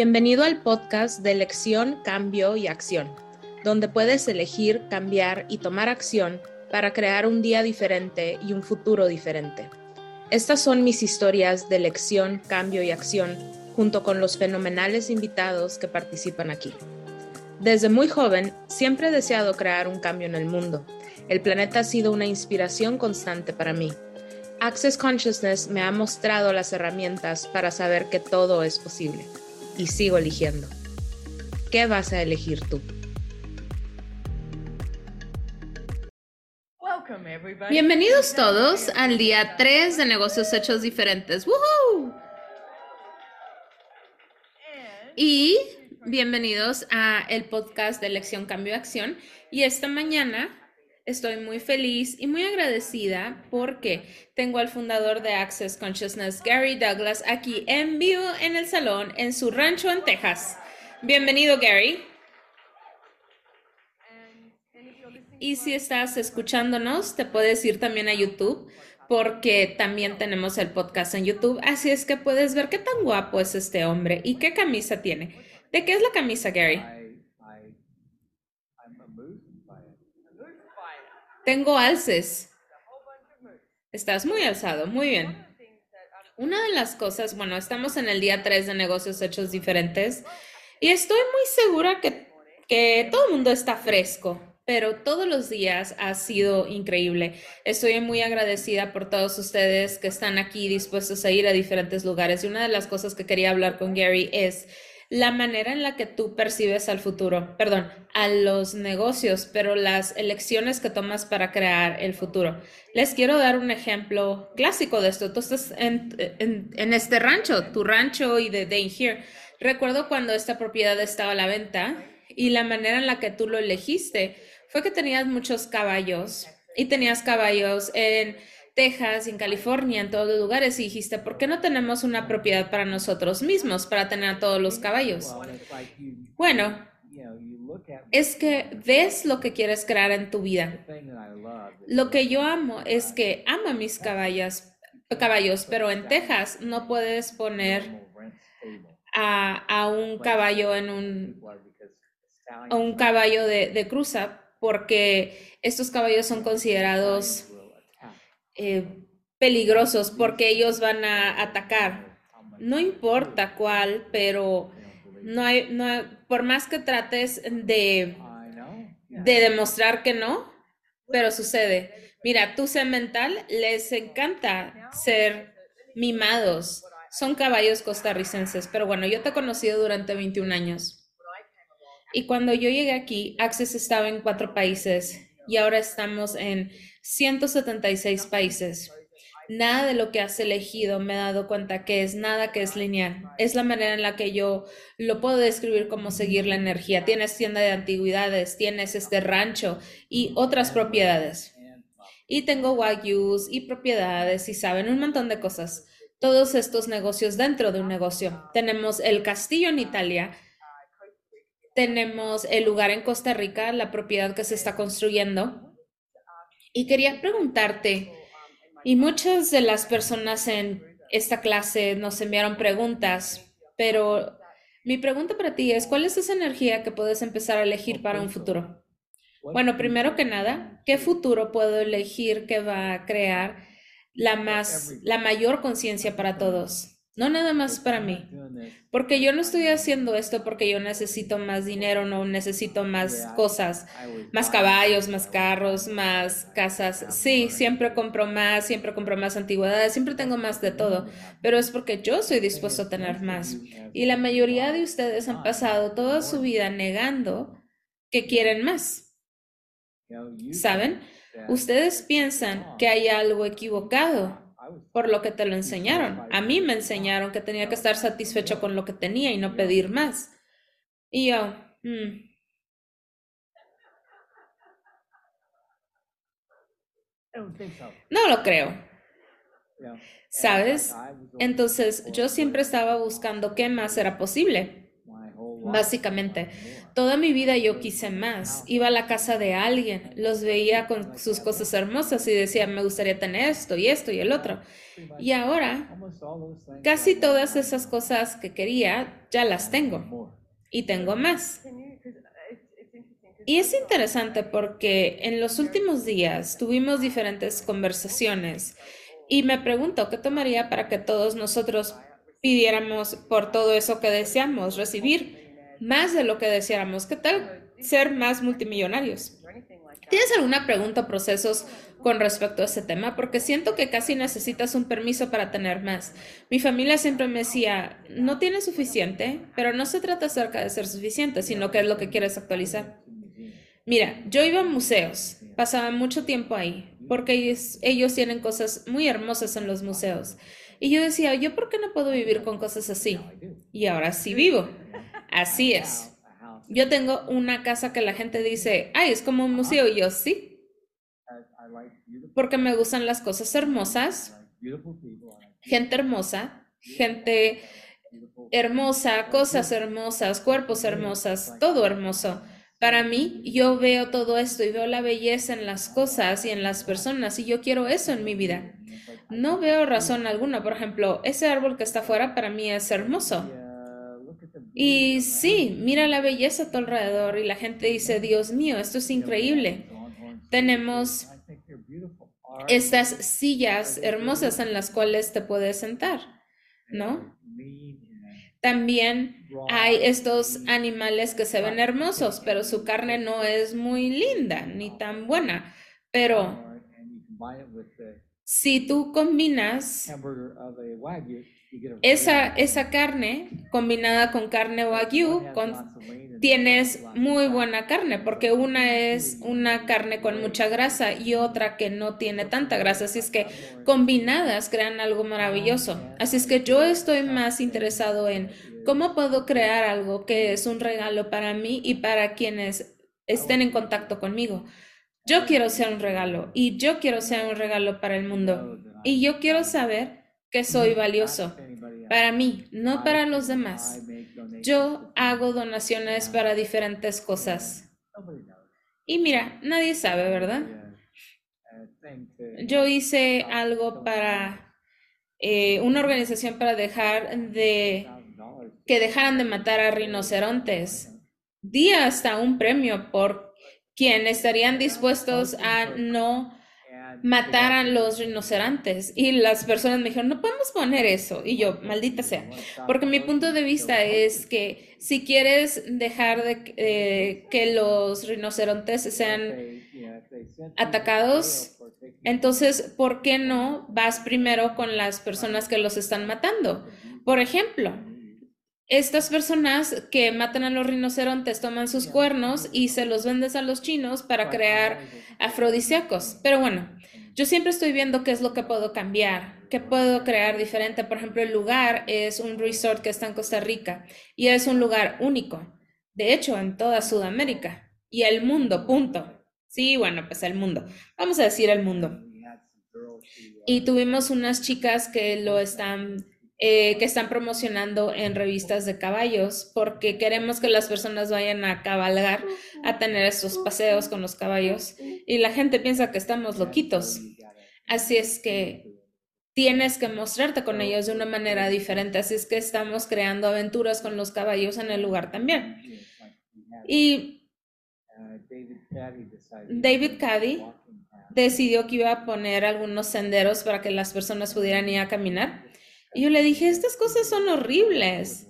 Bienvenido al podcast de elección, cambio y acción, donde puedes elegir, cambiar y tomar acción para crear un día diferente y un futuro diferente. Estas son mis historias de elección, cambio y acción, junto con los fenomenales invitados que participan aquí. Desde muy joven, siempre he deseado crear un cambio en el mundo. El planeta ha sido una inspiración constante para mí. Access Consciousness me ha mostrado las herramientas para saber que todo es posible y sigo eligiendo. ¿Qué vas a elegir tú? Bienvenidos todos al día 3 de negocios hechos diferentes. ¡Woohoo! Y bienvenidos a el podcast de Elección Cambio Acción. Y esta mañana Estoy muy feliz y muy agradecida porque tengo al fundador de Access Consciousness, Gary Douglas, aquí en vivo en el salón en su rancho en Texas. Bienvenido, Gary. Y si estás escuchándonos, te puedes ir también a YouTube porque también tenemos el podcast en YouTube. Así es que puedes ver qué tan guapo es este hombre y qué camisa tiene. ¿De qué es la camisa, Gary? Tengo alces. Estás muy alzado, muy bien. Una de las cosas, bueno, estamos en el día 3 de negocios hechos diferentes y estoy muy segura que, que todo el mundo está fresco, pero todos los días ha sido increíble. Estoy muy agradecida por todos ustedes que están aquí dispuestos a ir a diferentes lugares y una de las cosas que quería hablar con Gary es la manera en la que tú percibes al futuro, perdón, a los negocios, pero las elecciones que tomas para crear el futuro. Les quiero dar un ejemplo clásico de esto. Tú estás en, este rancho, tu rancho y de Day Here. Recuerdo cuando esta propiedad estaba a la venta y la manera en la que tú lo elegiste fue que tenías muchos caballos y tenías caballos en Texas, en California, en todos los lugares, y dijiste, ¿por qué no tenemos una propiedad para nosotros mismos, para tener todos los caballos? Bueno, es que ves lo que quieres crear en tu vida. Lo que yo amo es que amo mis caballos, caballos, pero en Texas no puedes poner a, un caballo en un, un caballo de, de cruza porque estos caballos son considerados eh, peligrosos porque ellos van a atacar. No importa cuál, pero no hay, no por más que trates de, de demostrar que no, pero sucede. Mira, tu mental les encanta ser mimados. Son caballos costarricenses, pero bueno, yo te he conocido durante 21 años. Y cuando yo llegué aquí, Access estaba en cuatro países y ahora estamos en 176 países. Nada de lo que has elegido me he dado cuenta que es nada que es lineal. Es la manera en la que yo lo puedo describir como seguir la energía. Tienes tienda de antigüedades, tienes este rancho y otras propiedades. Y tengo wagyus y propiedades y saben un montón de cosas. Todos estos negocios dentro de un negocio. Tenemos el castillo en Italia, tenemos el lugar en Costa Rica, la propiedad que se está construyendo, y quería preguntarte, y muchas de las personas en esta clase nos enviaron preguntas, pero mi pregunta para ti es, ¿cuál es esa energía que puedes empezar a elegir para un futuro? Bueno, primero que nada, ¿qué futuro puedo elegir que va a crear la más la mayor conciencia para todos? No nada más para mí, porque yo no estoy haciendo esto porque yo necesito más dinero, no necesito más cosas, más caballos, más carros, más casas. Sí, siempre compro más, siempre compro más antigüedades, siempre tengo más de todo, pero es porque yo estoy dispuesto a tener más. Y la mayoría de ustedes han pasado toda su vida negando que quieren más. ¿Saben? Ustedes piensan que hay algo equivocado por lo que te lo enseñaron. A mí me enseñaron que tenía que estar satisfecho con lo que tenía y no pedir más. Y yo, mm". no lo creo. ¿Sabes? Entonces yo siempre estaba buscando qué más era posible. Básicamente, toda mi vida yo quise más. Iba a la casa de alguien, los veía con sus cosas hermosas y decía, me gustaría tener esto y esto y el otro. Y ahora, casi todas esas cosas que quería, ya las tengo. Y tengo más. Y es interesante porque en los últimos días tuvimos diferentes conversaciones y me pregunto, ¿qué tomaría para que todos nosotros pidiéramos por todo eso que deseamos recibir? Más de lo que deseáramos. ¿Qué tal ser más multimillonarios? ¿Tienes alguna pregunta o procesos con respecto a ese tema? Porque siento que casi necesitas un permiso para tener más. Mi familia siempre me decía, no tienes suficiente, pero no se trata acerca de ser suficiente, sino que es lo que quieres actualizar. Mira, yo iba a museos, pasaba mucho tiempo ahí, porque ellos, ellos tienen cosas muy hermosas en los museos. Y yo decía, ¿yo por qué no puedo vivir con cosas así? Y ahora sí vivo. Así es. Yo tengo una casa que la gente dice, ay, es como un museo. Y yo sí. Porque me gustan las cosas hermosas, gente hermosa, gente hermosa, cosas hermosas, cuerpos hermosas, todo hermoso. Para mí, yo veo todo esto y veo la belleza en las cosas y en las personas y yo quiero eso en mi vida. No veo razón alguna. Por ejemplo, ese árbol que está afuera para mí es hermoso. Y sí, mira la belleza a tu alrededor y la gente dice, Dios mío, esto es increíble. Tenemos estas sillas hermosas en las cuales te puedes sentar, ¿no? También hay estos animales que se ven hermosos, pero su carne no es muy linda ni tan buena. Pero si tú combinas esa, esa carne combinada con carne wagyu, tienes muy buena carne, porque una es una carne con mucha grasa y otra que no tiene tanta grasa. Así es que combinadas crean algo maravilloso. Así es que yo estoy más interesado en cómo puedo crear algo que es un regalo para mí y para quienes estén en contacto conmigo. Yo quiero ser un regalo y yo quiero ser un regalo para el mundo. Y yo quiero saber que soy valioso para mí, no para los demás. Yo hago donaciones para diferentes cosas. Y mira, nadie sabe, ¿verdad? Yo hice algo para eh, una organización para dejar de que dejaran de matar a rinocerontes. Di hasta un premio por quien estarían dispuestos a no mataran los rinocerontes. Y las personas me dijeron, no podemos poner eso. Y yo, maldita sea. Porque mi punto de vista es que si quieres dejar de eh, que los rinocerontes sean atacados, entonces, ¿por qué no vas primero con las personas que los están matando? Por ejemplo, estas personas que matan a los rinocerontes toman sus cuernos y se los vendes a los chinos para crear afrodisíacos. Pero bueno, yo siempre estoy viendo qué es lo que puedo cambiar, qué puedo crear diferente. Por ejemplo, el lugar es un resort que está en Costa Rica y es un lugar único. De hecho, en toda Sudamérica y el mundo, punto. Sí, bueno, pues el mundo. Vamos a decir el mundo. Y tuvimos unas chicas que lo están eh, que están promocionando en revistas de caballos, porque queremos que las personas vayan a cabalgar, a tener estos paseos con los caballos, y la gente piensa que estamos loquitos. Así es que tienes que mostrarte con ellos de una manera diferente, así es que estamos creando aventuras con los caballos en el lugar también. Y David Caddy decidió que iba a poner algunos senderos para que las personas pudieran ir a caminar. Y yo le dije, estas cosas son horribles.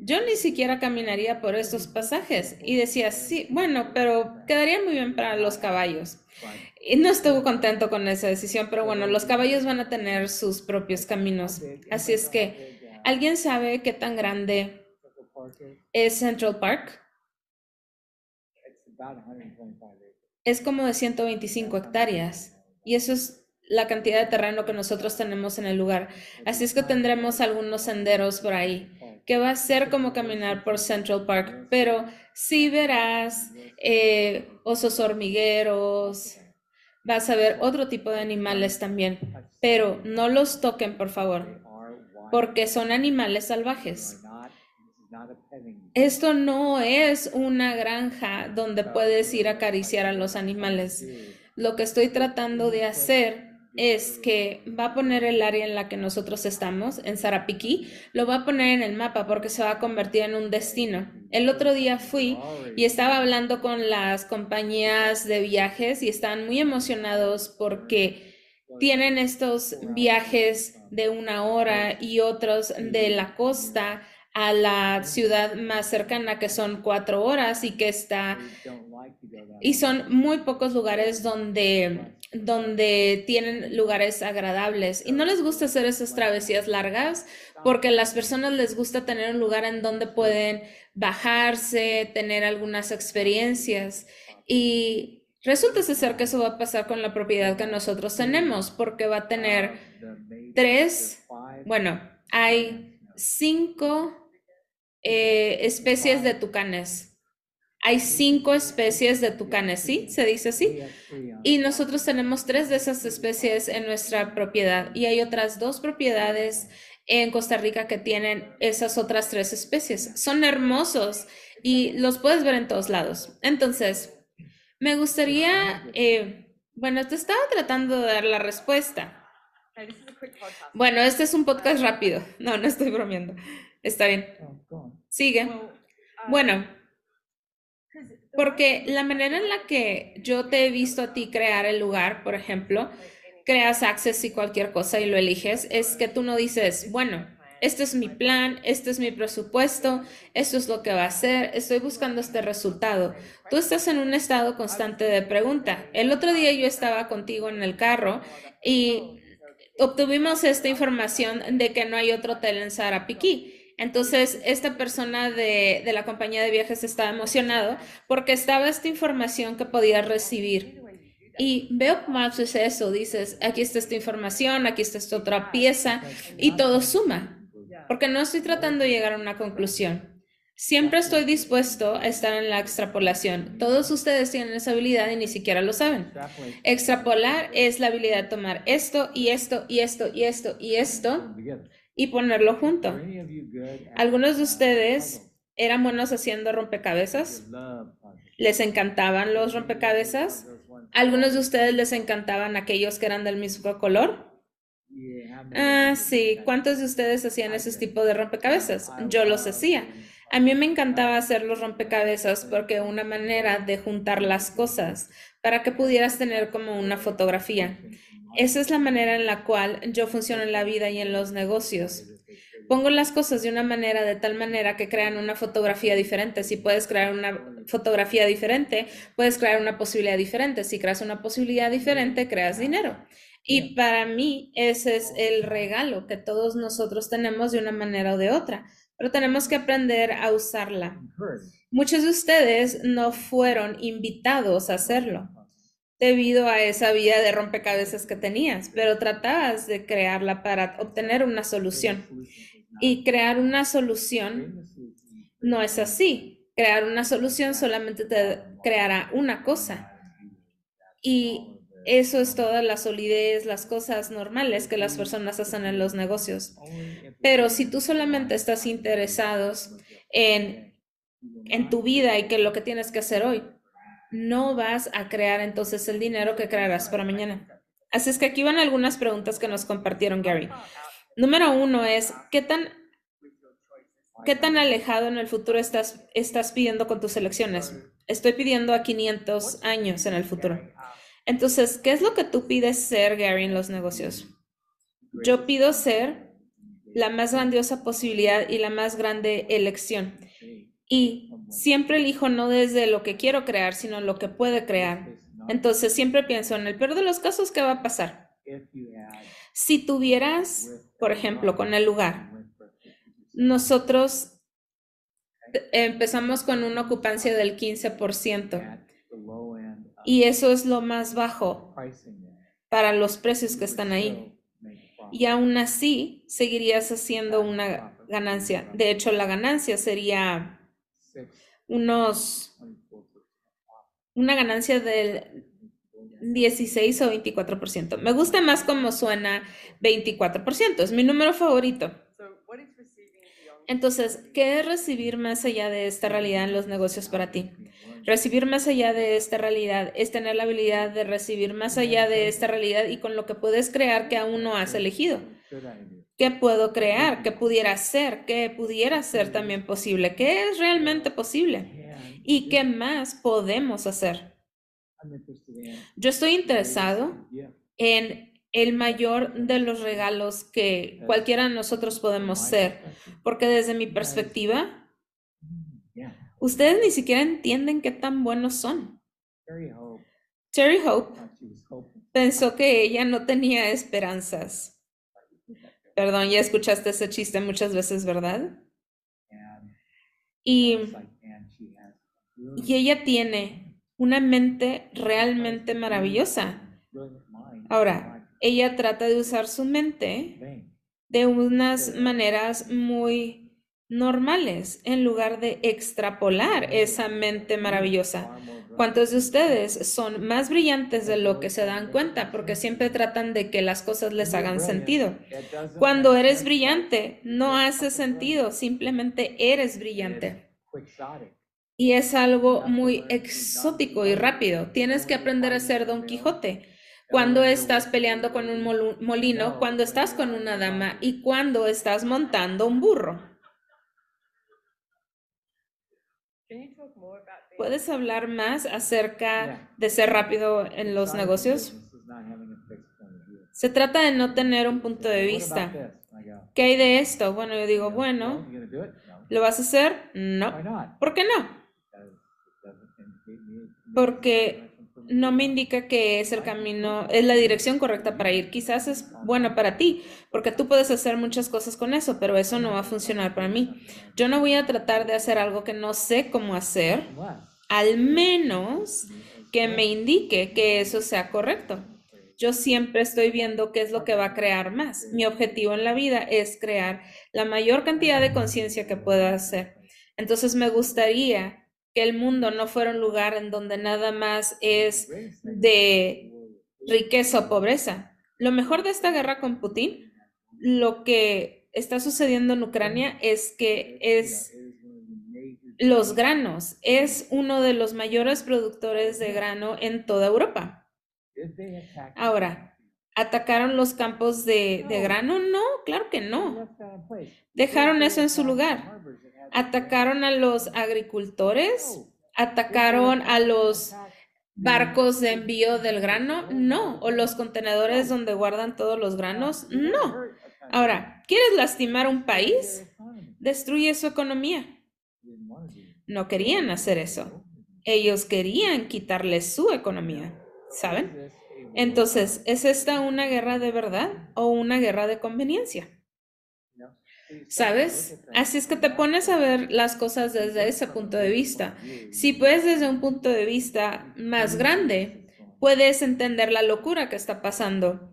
Yo ni siquiera caminaría por estos pasajes. Y decía, sí, bueno, pero quedaría muy bien para los caballos. Y no estuvo contento con esa decisión, pero bueno, los caballos van a tener sus propios caminos. Así es que, ¿alguien sabe qué tan grande es Central Park? Es como de 125 hectáreas. Y eso es la cantidad de terreno que nosotros tenemos en el lugar. Así es que tendremos algunos senderos por ahí, que va a ser como caminar por Central Park, pero sí verás eh, osos hormigueros, vas a ver otro tipo de animales también, pero no los toquen, por favor, porque son animales salvajes. Esto no es una granja donde puedes ir a acariciar a los animales. Lo que estoy tratando de hacer es que va a poner el área en la que nosotros estamos, en Sarapiquí, lo va a poner en el mapa porque se va a convertir en un destino. El otro día fui y estaba hablando con las compañías de viajes y estaban muy emocionados porque tienen estos viajes de una hora y otros de la costa a la ciudad más cercana que son cuatro horas y que está y son muy pocos lugares donde donde tienen lugares agradables y no les gusta hacer esas travesías largas porque a las personas les gusta tener un lugar en donde pueden bajarse, tener algunas experiencias y resulta ser que eso va a pasar con la propiedad que nosotros tenemos porque va a tener tres, bueno, hay cinco eh, especies de tucanes. Hay cinco especies de tucanes, ¿sí? Se dice así. Y nosotros tenemos tres de esas especies en nuestra propiedad y hay otras dos propiedades en Costa Rica que tienen esas otras tres especies. Son hermosos y los puedes ver en todos lados. Entonces, me gustaría, eh, bueno, te estaba tratando de dar la respuesta. Bueno, este es un podcast rápido. No, no estoy bromeando. Está bien. Sigue. Bueno, porque la manera en la que yo te he visto a ti crear el lugar, por ejemplo, creas Access y cualquier cosa y lo eliges, es que tú no dices, bueno, este es mi plan, este es mi presupuesto, esto es lo que va a hacer, estoy buscando este resultado. Tú estás en un estado constante de pregunta. El otro día yo estaba contigo en el carro y obtuvimos esta información de que no hay otro hotel en Sarapiquí. Entonces, esta persona de, la compañía de viajes estaba emocionado porque estaba esta información que podía recibir. Y veo Maps es eso, dices, aquí está esta información, aquí está esta otra pieza y todo suma, porque no estoy tratando de llegar a una conclusión. Siempre estoy dispuesto a estar en la extrapolación. Todos ustedes tienen esa habilidad y ni siquiera lo saben. Extrapolar es la habilidad de tomar esto y esto y esto y esto y esto y ponerlo junto. Algunos de ustedes eran buenos haciendo rompecabezas. Les encantaban los rompecabezas. Algunos de ustedes les encantaban aquellos que eran del mismo color. Ah, sí. ¿Cuántos de ustedes hacían ese tipo de rompecabezas? Yo los hacía. A mí me encantaba hacer los rompecabezas porque una manera de juntar las cosas para que pudieras tener como una fotografía. Esa es la manera en la cual yo funciono en la vida y en los negocios. Pongo las cosas de una manera, de tal manera que crean una fotografía diferente. Si puedes crear una fotografía diferente, puedes crear una posibilidad diferente. Si creas una posibilidad diferente, creas dinero. Y para mí ese es el regalo que todos nosotros tenemos de una manera o de otra, pero tenemos que aprender a usarla. Muchos de ustedes no fueron invitados a hacerlo debido a esa vida de rompecabezas que tenías, pero tratabas de crearla para obtener una solución. Y crear una solución no es así. Crear una solución solamente te creará una cosa. Y eso es toda la solidez, las cosas normales que las personas hacen en los negocios. Pero si tú solamente estás interesados en, en tu vida y que lo que tienes que hacer hoy, no vas a crear entonces el dinero que crearás para mañana. Así es que aquí van algunas preguntas que nos compartieron Gary. Número uno es, ¿qué tan, qué tan alejado en el futuro estás, estás pidiendo con tus elecciones? Estoy pidiendo a 500 años en el futuro. Entonces, ¿qué es lo que tú pides ser, Gary, en los negocios? Yo pido ser la más grandiosa posibilidad y la más grande elección. Y siempre elijo no desde lo que quiero crear, sino lo que puede crear. Entonces siempre pienso en el peor de los casos, ¿qué va a pasar? Si tuvieras, por ejemplo, con el lugar, nosotros empezamos con una ocupancia del 15% y eso es lo más bajo para los precios que están ahí. Y aún así seguirías haciendo una ganancia. De hecho, la ganancia sería unos, una ganancia del 16 o 24%. Me gusta más como suena 24%, es mi número favorito. Entonces, ¿qué es recibir más allá de esta realidad en los negocios para ti? Recibir más allá de esta realidad es tener la habilidad de recibir más allá de esta realidad y con lo que puedes crear que aún no has elegido. ¿Qué puedo crear? ¿Qué pudiera ser? ¿Qué pudiera ser también posible? ¿Qué es realmente posible? ¿Y qué más podemos hacer? Yo estoy interesado en el mayor de los regalos que cualquiera de nosotros podemos ser, porque desde mi perspectiva, ustedes ni siquiera entienden qué tan buenos son. Terry Hope pensó que ella no tenía esperanzas. Perdón, ya escuchaste ese chiste muchas veces, ¿verdad? Y, y ella tiene una mente realmente maravillosa. Ahora, ella trata de usar su mente de unas maneras muy normales en lugar de extrapolar esa mente maravillosa. ¿Cuántos de ustedes son más brillantes de lo que se dan cuenta? Porque siempre tratan de que las cosas les hagan sentido. Cuando eres brillante, no hace sentido, simplemente eres brillante. Y es algo muy exótico y rápido. Tienes que aprender a ser Don Quijote cuando estás peleando con un molino, cuando estás con una dama y cuando estás montando un burro. ¿Puedes hablar más acerca de ser rápido en los negocios? Se trata de no tener un punto de vista. ¿Qué hay de esto? Bueno, yo digo, bueno, ¿lo vas a hacer? No. ¿Por qué no? Porque no me indica que es el camino, es la dirección correcta para ir. Quizás es bueno para ti, porque tú puedes hacer muchas cosas con eso, pero eso no va a funcionar para mí. Yo no voy a tratar de hacer algo que no sé cómo hacer, al menos que me indique que eso sea correcto. Yo siempre estoy viendo qué es lo que va a crear más. Mi objetivo en la vida es crear la mayor cantidad de conciencia que pueda hacer. Entonces me gustaría que el mundo no fuera un lugar en donde nada más es de riqueza o pobreza. Lo mejor de esta guerra con Putin, lo que está sucediendo en Ucrania es que es los granos, es uno de los mayores productores de grano en toda Europa. Ahora, ¿atacaron los campos de, de grano? No, claro que no. Dejaron eso en su lugar. Atacaron a los agricultores, atacaron a los barcos de envío del grano, no, o los contenedores donde guardan todos los granos, no. Ahora, ¿quieres lastimar un país? Destruye su economía. No querían hacer eso. Ellos querían quitarle su economía, ¿saben? Entonces, ¿es esta una guerra de verdad o una guerra de conveniencia? ¿Sabes? Así es que te pones a ver las cosas desde ese punto de vista. Si puedes desde un punto de vista más grande, puedes entender la locura que está pasando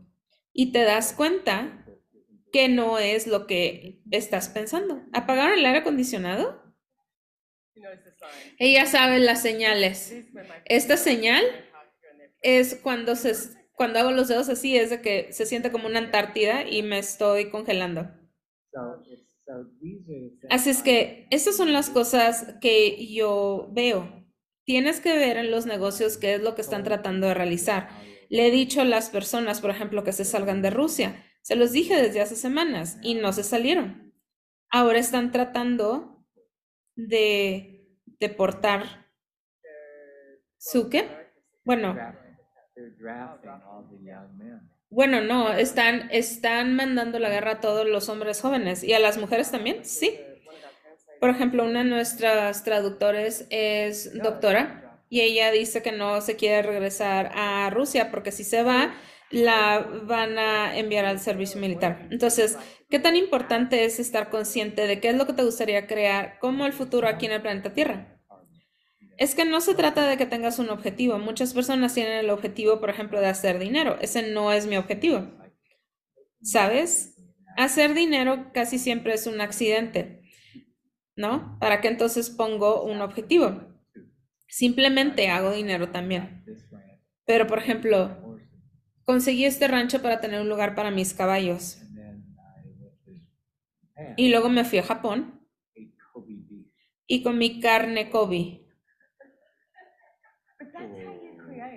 y te das cuenta que no es lo que estás pensando. ¿Apagaron el aire acondicionado? Ella sabe las señales. Esta señal es cuando se cuando hago los dedos así es de que se siente como una Antártida y me estoy congelando. Así es que esas son las cosas que yo veo. Tienes que ver en los negocios qué es lo que están tratando de realizar. Le he dicho a las personas, por ejemplo, que se salgan de Rusia. Se los dije desde hace semanas y no se salieron. Ahora están tratando de deportar su qué? Bueno, bueno, no, están, están mandando la guerra a todos los hombres jóvenes y a las mujeres también, sí. Por ejemplo, una de nuestras traductores es doctora y ella dice que no se quiere regresar a Rusia porque si se va, la van a enviar al servicio militar. Entonces, ¿qué tan importante es estar consciente de qué es lo que te gustaría crear como el futuro aquí en el planeta Tierra? Es que no se trata de que tengas un objetivo. Muchas personas tienen el objetivo, por ejemplo, de hacer dinero. Ese no es mi objetivo. ¿Sabes? Hacer dinero casi siempre es un accidente. ¿No? ¿Para qué entonces pongo un objetivo? Simplemente hago dinero también. Pero, por ejemplo, conseguí este rancho para tener un lugar para mis caballos. Y luego me fui a Japón y comí carne Kobe.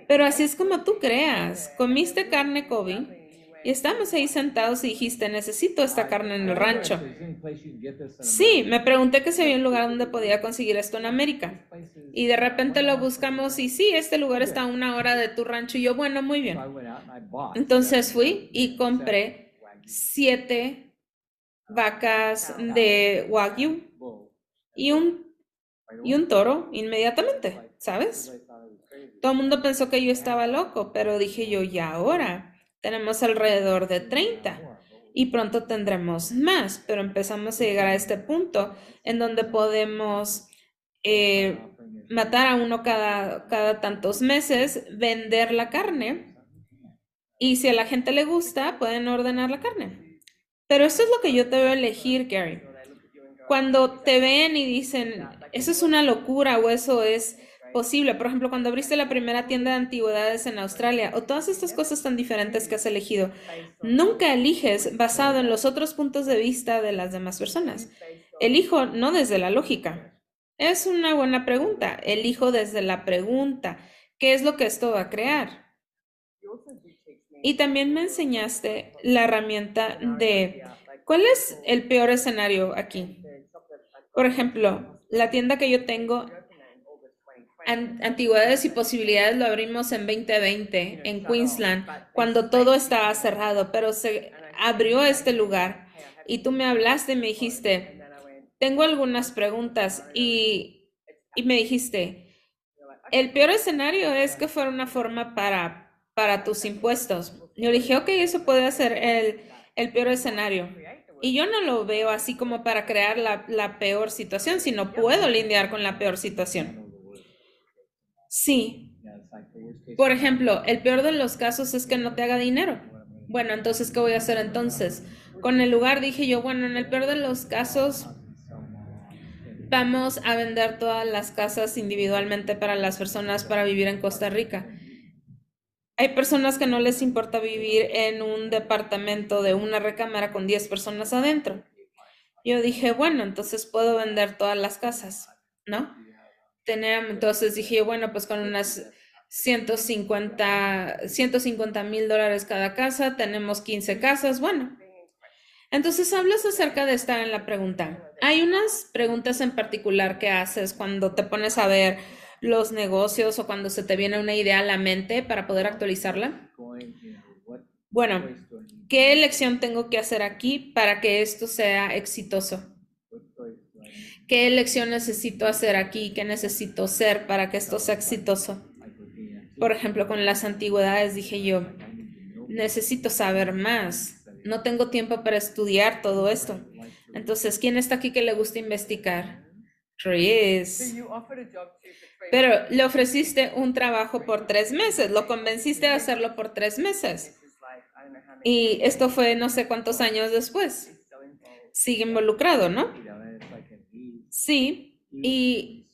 Pero así es como tú creas. Comiste carne Kobe y estamos ahí sentados y dijiste, necesito esta carne en el rancho. Sí, me pregunté que si había un lugar donde podía conseguir esto en América. Y de repente lo buscamos y sí, este lugar está a una hora de tu rancho. Y yo, bueno, muy bien. Entonces fui y compré siete vacas de Wagyu y un, y un toro inmediatamente, ¿sabes? Todo el mundo pensó que yo estaba loco, pero dije yo, ya ahora tenemos alrededor de 30 y pronto tendremos más, pero empezamos a llegar a este punto en donde podemos eh, matar a uno cada, cada tantos meses, vender la carne y si a la gente le gusta, pueden ordenar la carne. Pero eso es lo que yo te a elegir, Gary. Cuando te ven y dicen, eso es una locura o eso es posible. Por ejemplo, cuando abriste la primera tienda de antigüedades en Australia o todas estas cosas tan diferentes que has elegido, nunca eliges basado en los otros puntos de vista de las demás personas. Elijo no desde la lógica. Es una buena pregunta. Elijo desde la pregunta. ¿Qué es lo que esto va a crear? Y también me enseñaste la herramienta de cuál es el peor escenario aquí. Por ejemplo, la tienda que yo tengo Antigüedades y posibilidades lo abrimos en 2020 en Queensland, cuando todo estaba cerrado, pero se abrió este lugar y tú me hablaste y me dijiste, tengo algunas preguntas y, y me dijiste, el peor escenario es que fuera una forma para, para tus impuestos. Yo dije, ok, eso puede ser el, el peor escenario. Y yo no lo veo así como para crear la, la peor situación, sino puedo lidiar con la peor situación. Sí. Por ejemplo, el peor de los casos es que no te haga dinero. Bueno, entonces, ¿qué voy a hacer entonces? Con el lugar dije yo, bueno, en el peor de los casos, vamos a vender todas las casas individualmente para las personas para vivir en Costa Rica. Hay personas que no les importa vivir en un departamento de una recámara con 10 personas adentro. Yo dije, bueno, entonces puedo vender todas las casas, ¿no? Tenemos, entonces dije, bueno, pues con unas 150 mil dólares cada casa, tenemos 15 casas, bueno. Entonces hablas acerca de estar en la pregunta. Hay unas preguntas en particular que haces cuando te pones a ver los negocios o cuando se te viene una idea a la mente para poder actualizarla. Bueno, ¿qué elección tengo que hacer aquí para que esto sea exitoso? ¿Qué elección necesito hacer aquí? ¿Qué necesito ser para que esto sea exitoso? Por ejemplo, con las antigüedades dije yo, necesito saber más. No tengo tiempo para estudiar todo esto. Entonces, ¿quién está aquí que le gusta investigar? Chris. Pero le ofreciste un trabajo por tres meses, lo convenciste de hacerlo por tres meses. Y esto fue no sé cuántos años después. Sigue involucrado, ¿no? Sí, y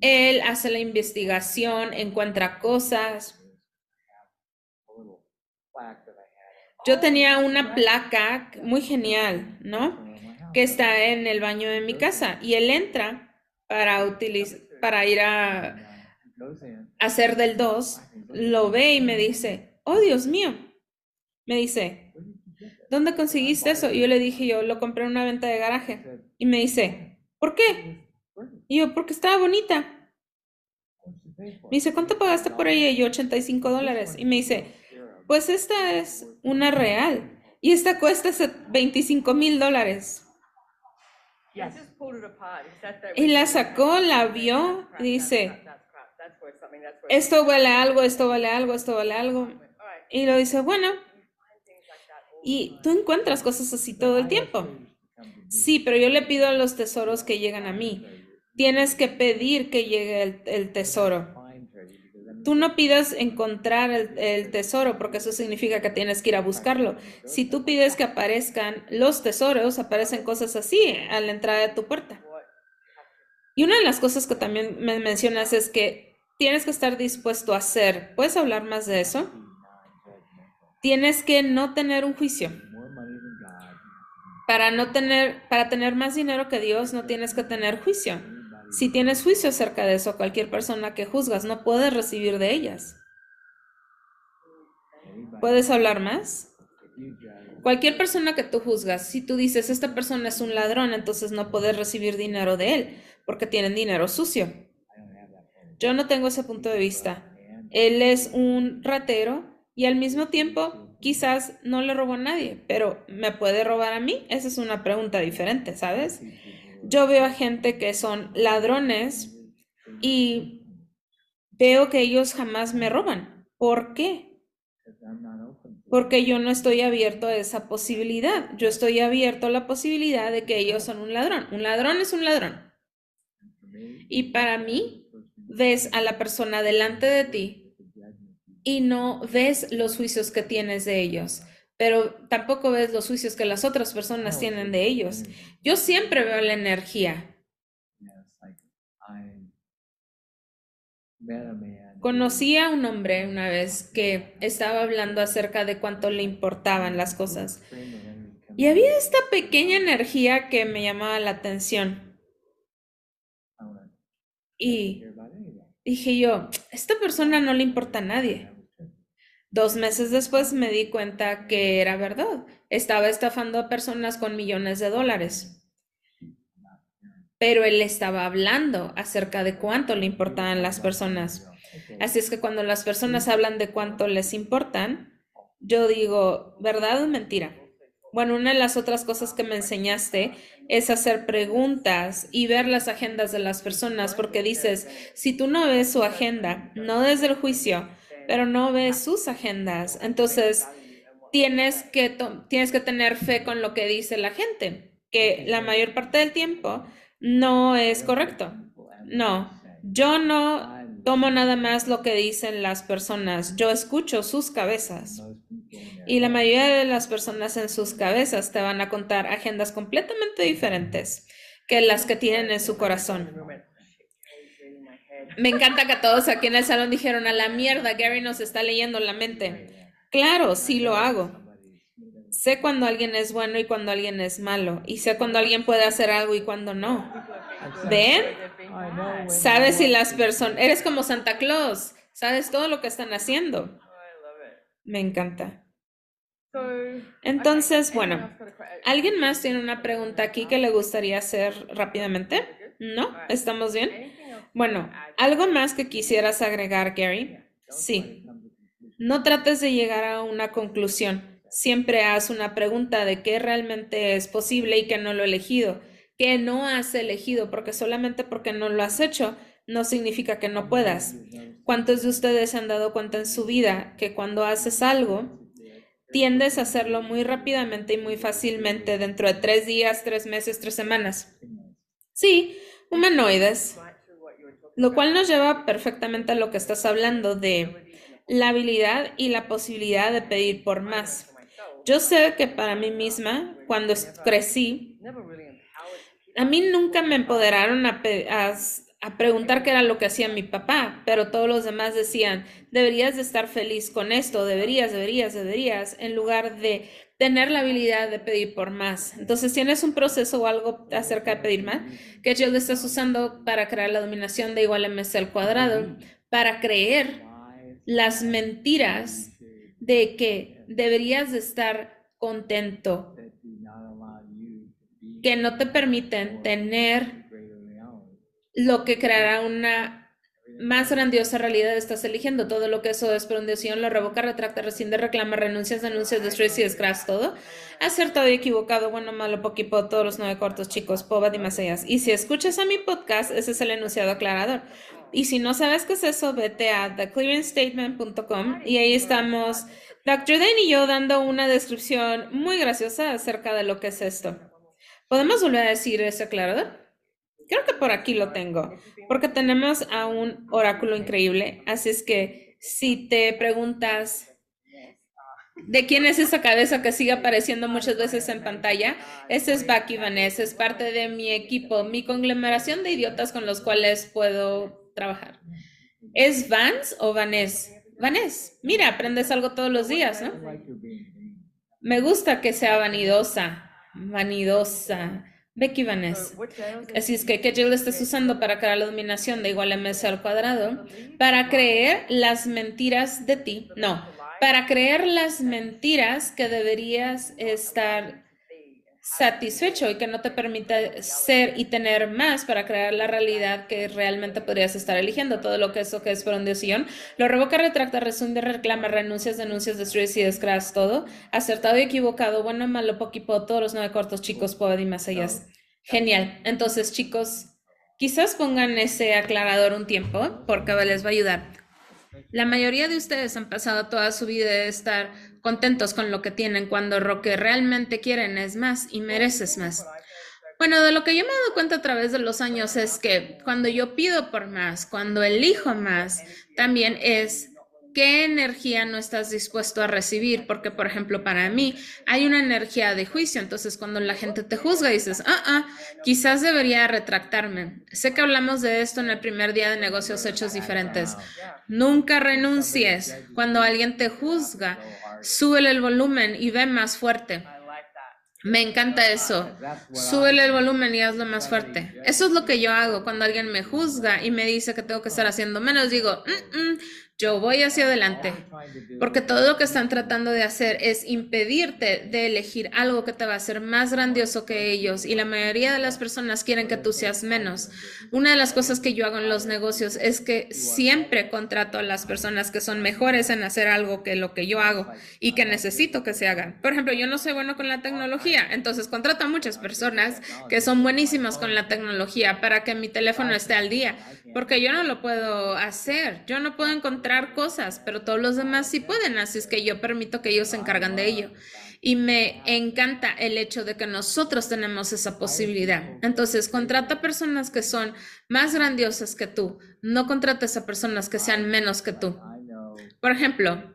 él hace la investigación, encuentra cosas. Yo tenía una placa muy genial, ¿no? Que está en el baño de mi casa y él entra para utilizar, para ir a hacer del 2, lo ve y me dice, oh Dios mío, me dice, ¿dónde conseguiste eso? Y yo le dije, yo lo compré en una venta de garaje. Y me dice, ¿Por qué? Y yo, porque estaba bonita. Me dice, ¿cuánto pagaste por ella? Y yo, 85 dólares. Y me dice, pues esta es una real. Y esta cuesta 25 mil dólares. Y la sacó, la vio, y dice, esto vale algo, esto vale algo, esto vale algo. Y lo dice, bueno. Y tú encuentras cosas así todo el tiempo. Sí, pero yo le pido a los tesoros que llegan a mí. Tienes que pedir que llegue el, tesoro. Tú no pidas encontrar el, el, tesoro porque eso significa que tienes que ir a buscarlo. Si tú pides que aparezcan los tesoros, aparecen cosas así a la entrada de tu puerta. Y una de las cosas que también me mencionas es que tienes que estar dispuesto a hacer. ¿Puedes hablar más de eso? Tienes que no tener un juicio. Para no tener, para tener más dinero que Dios, no tienes que tener juicio. Si tienes juicio acerca de eso, cualquier persona que juzgas no puedes recibir de ellas. ¿Puedes hablar más? Cualquier persona que tú juzgas, si tú dices, esta persona es un ladrón, entonces no puedes recibir dinero de él, porque tienen dinero sucio. Yo no tengo ese punto de vista. Él es un ratero y al mismo tiempo quizás no le robó a nadie, pero ¿me puede robar a mí? Esa es una pregunta diferente, ¿sabes? Yo veo a gente que son ladrones y veo que ellos jamás me roban. ¿Por qué? Porque yo no estoy abierto a esa posibilidad. Yo estoy abierto a la posibilidad de que ellos son un ladrón. Un ladrón es un ladrón. Y para mí, ves a la persona delante de ti y no ves los juicios que tienes de ellos, pero tampoco ves los juicios que las otras personas tienen de ellos. Yo siempre veo la energía. Conocí a un hombre una vez que estaba hablando acerca de cuánto le importaban las cosas. Y había esta pequeña energía que me llamaba la atención. Y dije yo, esta persona no le importa a nadie. Dos meses después me di cuenta que era verdad. Estaba estafando a personas con millones de dólares. Pero él estaba hablando acerca de cuánto le importaban las personas. Así es que cuando las personas hablan de cuánto les importan, yo digo, ¿verdad o mentira? Bueno, una de las otras cosas que me enseñaste es hacer preguntas y ver las agendas de las personas, porque dices, si tú no ves su agenda, no desde el juicio, pero no ves sus agendas, entonces tienes que, tienes que tener fe con lo que dice la gente, que la mayor parte del tiempo no es correcto. No, yo no tomo nada más lo que dicen las personas, yo escucho sus cabezas. Y la mayoría de las personas en sus cabezas te van a contar agendas completamente diferentes que las que tienen en su corazón. Me encanta que todos aquí en el salón dijeron, a la mierda, Gary nos está leyendo la mente. Claro, sí lo hago. Sé cuando alguien es bueno y cuando alguien es malo. Y sé cuando alguien puede hacer algo y cuando no. ¿Ven? Sabes si las personas... Eres como Santa Claus. Sabes todo lo que están haciendo. Me encanta. Entonces, bueno, ¿alguien más tiene una pregunta aquí que le gustaría hacer rápidamente? ¿No? ¿Estamos bien? Bueno, ¿algo más que quisieras agregar, Gary? Sí. No trates de llegar a una conclusión. Siempre haz una pregunta de qué realmente es posible y qué no lo he elegido. ¿Qué no has elegido? Porque solamente porque no lo has hecho no significa que no puedas. ¿Cuántos de ustedes se han dado cuenta en su vida que cuando haces algo, tiendes a hacerlo muy rápidamente y muy fácilmente dentro de tres días, tres meses, tres semanas? Sí, humanoides. Lo cual nos lleva perfectamente a lo que estás hablando de la habilidad y la posibilidad de pedir por más. Yo sé que para mí misma, cuando crecí, a mí nunca me empoderaron a, a, preguntar qué era lo que hacía mi papá, pero todos los demás decían, deberías de estar feliz con esto, deberías, deberías, deberías, en lugar de tener la habilidad de pedir por más. Entonces, tienes un proceso o algo acerca de pedir más, que yo lo estás usando para crear la dominación de igual MC al cuadrado, para creer las mentiras de que deberías de estar contento, que no te permiten tener lo que creará una más grandiosa realidad estás eligiendo. Todo lo que eso es pronunción, lo revoca, retracta, rescinde, reclama, renuncias, denuncias, destruyes y descras todo. Acertado y equivocado, bueno, malo, poquipo, todos los nueve cortos, chicos, poba y más allá. Y si escuchas a mi podcast, ese es el enunciado aclarador. Y si no sabes qué es eso, vete a theclearingstatement.com y ahí estamos Dr. Dane y yo dando una descripción muy graciosa acerca de lo que es esto. ¿Podemos volver a decir ese aclarador? Creo que por aquí lo tengo, porque tenemos a un oráculo increíble. Así es que si te preguntas de quién es esa cabeza que sigue apareciendo muchas veces en pantalla, ese es Bucky Vanessa, es parte de mi equipo, mi conglomeración de idiotas con los cuales puedo trabajar. ¿Es Vance o Vanessa? Vanessa, mira, aprendes algo todos los días, ¿no? Me gusta que sea vanidosa vanidosa. Becky Vanessa. Así es que que Jill estés usando para crear la dominación de igual ms al cuadrado para creer las mentiras de ti. No, para creer las mentiras que deberías estar satisfecho y que no te permite ser y tener más para crear la realidad que realmente podrías estar eligiendo. Todo lo que eso que es por un. Lo revoca, retracta, resume, reclama, renuncias, denuncias, destruyes y descras todo. Acertado y equivocado, bueno, malo, poquipo, todos los nueve cortos chicos, puedo y más allá. Genial. Entonces, chicos, quizás pongan ese aclarador un tiempo porque les va a ayudar. La mayoría de ustedes han pasado toda su vida de estar contentos con lo que tienen cuando lo que realmente quieren es más y mereces más. Bueno, de lo que yo me he dado cuenta a través de los años es que cuando yo pido por más, cuando elijo más, también es qué energía no estás dispuesto a recibir, porque por ejemplo para mí hay una energía de juicio, entonces cuando la gente te juzga dices, ah, ah, quizás debería retractarme. Sé que hablamos de esto en el primer día de negocios hechos diferentes. Nunca renuncies. Cuando alguien te juzga, súbele el volumen y ve más fuerte. Me encanta eso. Súbele el volumen y hazlo más fuerte. Eso es lo que yo hago cuando alguien me juzga y me dice que tengo que estar haciendo menos. Digo, mm, mm, yo voy hacia adelante, porque todo lo que están tratando de hacer es impedirte de elegir algo que te va a hacer más grandioso que ellos y la mayoría de las personas quieren que tú seas menos. Una de las cosas que yo hago en los negocios es que siempre contrato a las personas que son mejores en hacer algo que lo que yo hago y que necesito que se hagan. Por ejemplo, yo no soy bueno con la tecnología, entonces contrato a muchas personas que son buenísimas con la tecnología para que mi teléfono esté al día, porque yo no lo puedo hacer, yo no puedo encontrar cosas, pero todos los demás sí pueden, así es que yo permito que ellos se encargan de ello. Y me encanta el hecho de que nosotros tenemos esa posibilidad. Entonces, contrata personas que son más grandiosas que tú, no contrates a personas que sean menos que tú. Por ejemplo,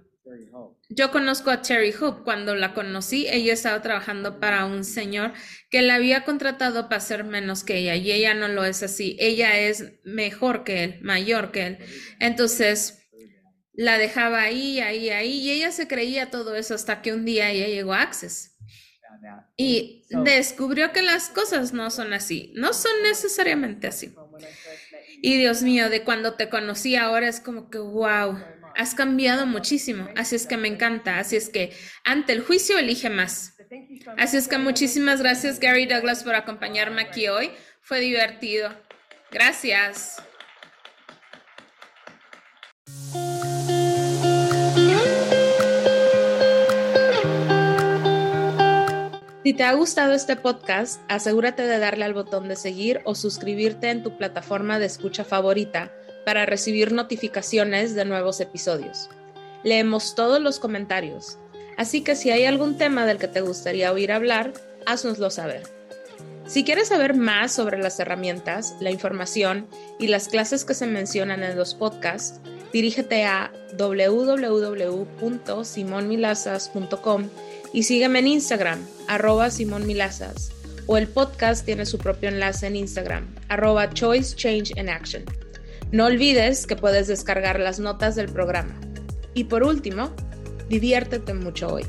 yo conozco a Cherry Hope. Cuando la conocí, ella estaba trabajando para un señor que la había contratado para ser menos que ella y ella no lo es así. Ella es mejor que él, mayor que él. Entonces, la dejaba ahí, ahí, ahí, y ella se creía todo eso hasta que un día ella llegó a Access y descubrió que las cosas no son así, no son necesariamente así. Y Dios mío, de cuando te conocí ahora es como que, wow, has cambiado muchísimo, así es que me encanta, así es que ante el juicio elige más. Así es que muchísimas gracias Gary Douglas por acompañarme aquí hoy, fue divertido. Gracias. Si te ha gustado este podcast, asegúrate de darle al botón de seguir o suscribirte en tu plataforma de escucha favorita para recibir notificaciones de nuevos episodios. Leemos todos los comentarios, así que si hay algún tema del que te gustaría oír hablar, haznoslo saber. Si quieres saber más sobre las herramientas, la información y las clases que se mencionan en los podcasts, dirígete a www.simonmilazas.com y sígueme en Instagram, arroba Simón Milazas, o el podcast tiene su propio enlace en Instagram, arroba Choice Change in Action. No olvides que puedes descargar las notas del programa. Y por último, diviértete mucho hoy.